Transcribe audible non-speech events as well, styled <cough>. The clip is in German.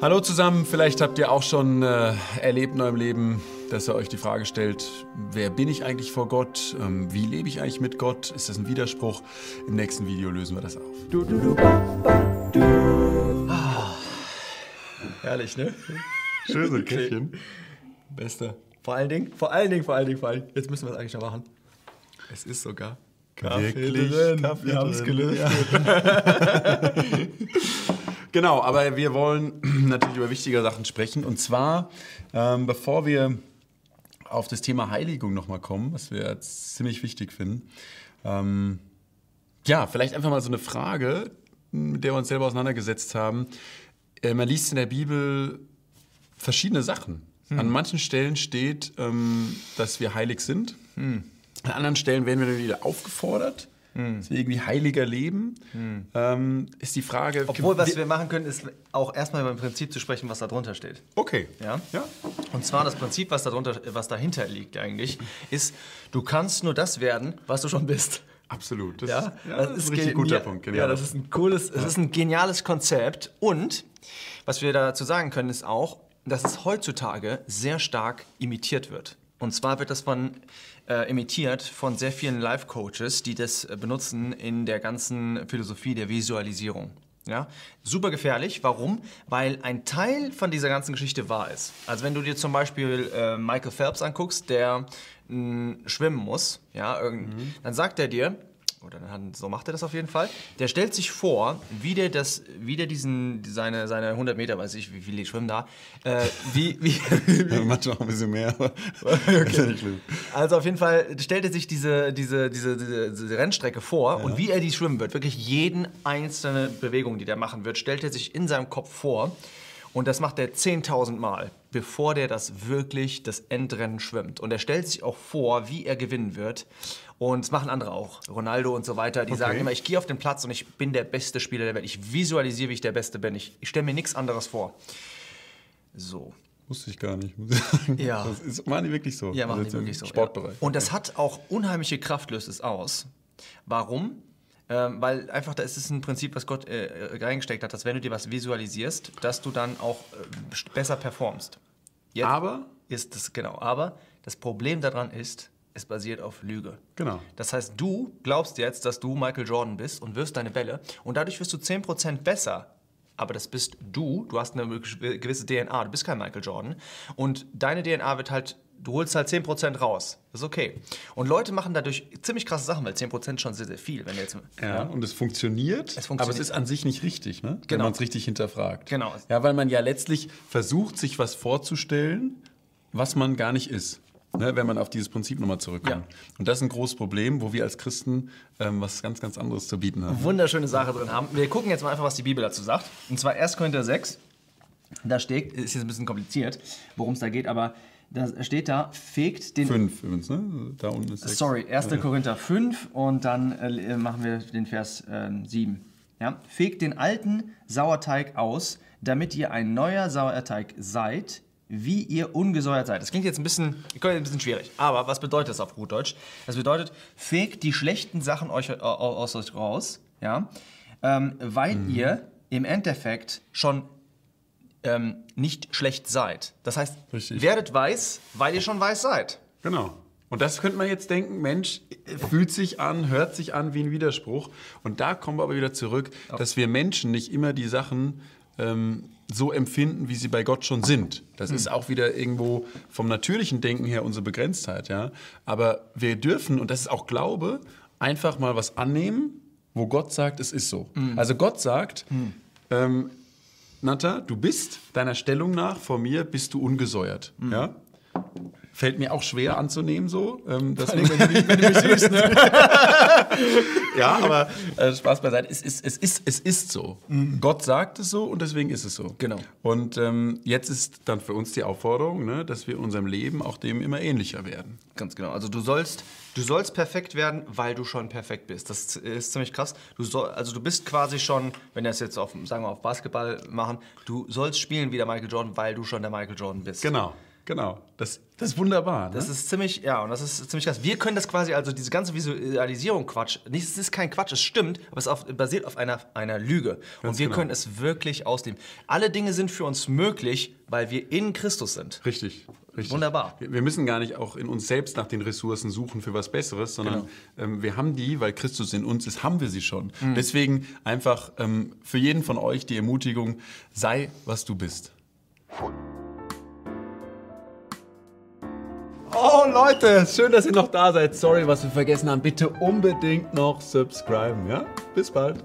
Hallo zusammen, vielleicht habt ihr auch schon äh, erlebt in eurem Leben, dass ihr euch die Frage stellt, wer bin ich eigentlich vor Gott? Ähm, wie lebe ich eigentlich mit Gott? Ist das ein Widerspruch? Im nächsten Video lösen wir das auf. Du, du, du, ba, du. Ah. Herrlich, ne? Schöne Käffchen. Beste. Vor allen Dingen, vor allen Dingen, vor allen Dingen, vor allen Dingen. Jetzt müssen wir es eigentlich noch machen. Es ist sogar Kaffee Wirklich? drin. Kaffee wir haben es gelöst. Ja. <laughs> <laughs> genau, aber wir wollen <clears throat> natürlich über wichtige Sachen sprechen. Und zwar, ähm, bevor wir auf das Thema Heiligung nochmal kommen, was wir ziemlich wichtig finden. Ähm, ja, vielleicht einfach mal so eine Frage, mit der wir uns selber auseinandergesetzt haben. Äh, man liest in der Bibel verschiedene Sachen. Hm. An manchen Stellen steht, ähm, dass wir heilig sind. Hm. An anderen Stellen werden wir wieder aufgefordert, hm. dass wir irgendwie heiliger leben. Hm. Ähm, ist die Frage. Obwohl, was wir machen können, ist auch erstmal über ein Prinzip zu sprechen, was da drunter steht. Okay. Ja? ja. Und zwar das Prinzip, was, darunter, was dahinter liegt eigentlich, ist, du kannst nur das werden, was du schon bist. Absolut. Das, ja, ja, das, ist ein richtig guter Punkt. Genial. Ja, das ist ein cooles, es ist ein geniales Konzept. Und was wir dazu sagen können, ist auch, dass es heutzutage sehr stark imitiert wird. Und zwar wird das von äh, imitiert von sehr vielen Life-Coaches, die das äh, benutzen in der ganzen Philosophie der Visualisierung. Ja? Super gefährlich. Warum? Weil ein Teil von dieser ganzen Geschichte wahr ist. Also wenn du dir zum Beispiel äh, Michael Phelps anguckst, der mh, schwimmen muss, ja, mhm. dann sagt er dir, oder dann, so macht er das auf jeden Fall. Der stellt sich vor, wie der, das, wie der diesen, seine, seine 100 Meter, weiß ich, wie viele schwimmen da, äh, wie, wie, <laughs> wie Manchmal auch ein bisschen mehr, aber <laughs> okay. ja. Also auf jeden Fall stellt er sich diese, diese, diese, diese, diese Rennstrecke vor ja. und wie er die schwimmen wird, wirklich jeden einzelne Bewegung, die der machen wird, stellt er sich in seinem Kopf vor. Und das macht er 10.000 Mal, bevor der das wirklich, das Endrennen schwimmt. Und er stellt sich auch vor, wie er gewinnen wird. Und das machen andere auch. Ronaldo und so weiter. Die okay. sagen immer, ich gehe auf den Platz und ich bin der beste Spieler der Welt. Ich visualisiere, wie ich der Beste bin. Ich, ich stelle mir nichts anderes vor. So. Wusste ich gar nicht, muss ich sagen. Ja. Das ist, machen die wirklich so. Ja, machen also die wirklich so. Sportbereich. Ja. Und das hat auch unheimliche Kraft, löst es aus. Warum? Ähm, weil einfach da ist es ein Prinzip, was Gott äh, reingesteckt hat, dass wenn du dir was visualisierst, dass du dann auch äh, besser performst. Jetzt aber ist das genau. Aber das Problem daran ist, es basiert auf Lüge. Genau. Das heißt, du glaubst jetzt, dass du Michael Jordan bist und wirst deine Bälle und dadurch wirst du 10% besser. Aber das bist du, du hast eine gewisse DNA, du bist kein Michael Jordan. Und deine DNA wird halt, du holst halt 10% raus. Das ist okay. Und Leute machen dadurch ziemlich krasse Sachen, weil 10% schon sehr, sehr viel. Wenn jetzt, ja, ja, und es funktioniert, es funktioniert, aber es ist an sich nicht richtig, ne? genau. wenn man es richtig hinterfragt. Genau. Ja, weil man ja letztlich versucht, sich was vorzustellen, was man gar nicht ist. Ne, wenn man auf dieses Prinzip nochmal zurückkommt. Ja. Und das ist ein großes Problem, wo wir als Christen ähm, was ganz, ganz anderes zu bieten haben. Wunderschöne Sache drin haben. Wir gucken jetzt mal einfach, was die Bibel dazu sagt. Und zwar 1. Korinther 6. Da steht, ist jetzt ein bisschen kompliziert, worum es da geht, aber da steht da, fegt den. 5 übrigens, ne? Da unten ist 6. Sorry, 1. Ja. Korinther 5 und dann äh, machen wir den Vers äh, 7. Ja? Fegt den alten Sauerteig aus, damit ihr ein neuer Sauerteig seid, wie ihr ungesäuert seid. Das klingt jetzt ein bisschen, ein bisschen schwierig, aber was bedeutet das auf gut Deutsch? Das bedeutet, fegt die schlechten Sachen euch, aus euch raus, ja, ähm, weil mhm. ihr im Endeffekt schon ähm, nicht schlecht seid. Das heißt, Richtig. werdet weiß, weil ihr schon weiß seid. Genau. Und das könnte man jetzt denken, Mensch, fühlt sich an, hört sich an wie ein Widerspruch. Und da kommen wir aber wieder zurück, dass wir Menschen nicht immer die Sachen ähm, so empfinden, wie sie bei Gott schon sind. Das mhm. ist auch wieder irgendwo vom natürlichen Denken her unsere Begrenztheit. Ja? Aber wir dürfen, und das ist auch Glaube, einfach mal was annehmen, wo Gott sagt, es ist so. Mhm. Also Gott sagt, mhm. ähm, Nata, du bist deiner Stellung nach vor mir, bist du ungesäuert. Mhm. Ja? Fällt mir auch schwer anzunehmen so. Ähm, deswegen, wenn, du mich, wenn du mich siehst. Ne? <laughs> ja, aber äh, Spaß beiseite. Es ist, es ist, es ist so. Mhm. Gott sagt es so und deswegen ist es so. Genau. Und ähm, jetzt ist dann für uns die Aufforderung, ne, dass wir unserem Leben auch dem immer ähnlicher werden. Ganz genau. Also du sollst, du sollst perfekt werden, weil du schon perfekt bist. Das ist ziemlich krass. Du soll, also du bist quasi schon, wenn wir es jetzt auf, sagen wir auf Basketball machen, du sollst spielen wie der Michael Jordan, weil du schon der Michael Jordan bist. Genau. Genau. Das, das ist wunderbar. Ne? Das ist ziemlich, ja, und das ist ziemlich krass. Wir können das quasi, also diese ganze Visualisierung Quatsch, nicht, es ist kein Quatsch, es stimmt, aber es auf, basiert auf einer, einer Lüge. Ganz und wir genau. können es wirklich ausleben. Alle Dinge sind für uns möglich, weil wir in Christus sind. Richtig. Richtig. Wunderbar. Wir müssen gar nicht auch in uns selbst nach den Ressourcen suchen für was Besseres, sondern genau. ähm, wir haben die, weil Christus in uns ist, haben wir sie schon. Mhm. Deswegen einfach ähm, für jeden von euch die Ermutigung, sei, was du bist. Oh Leute, schön, dass ihr noch da seid. Sorry, was wir vergessen haben. Bitte unbedingt noch subscriben, ja? Bis bald.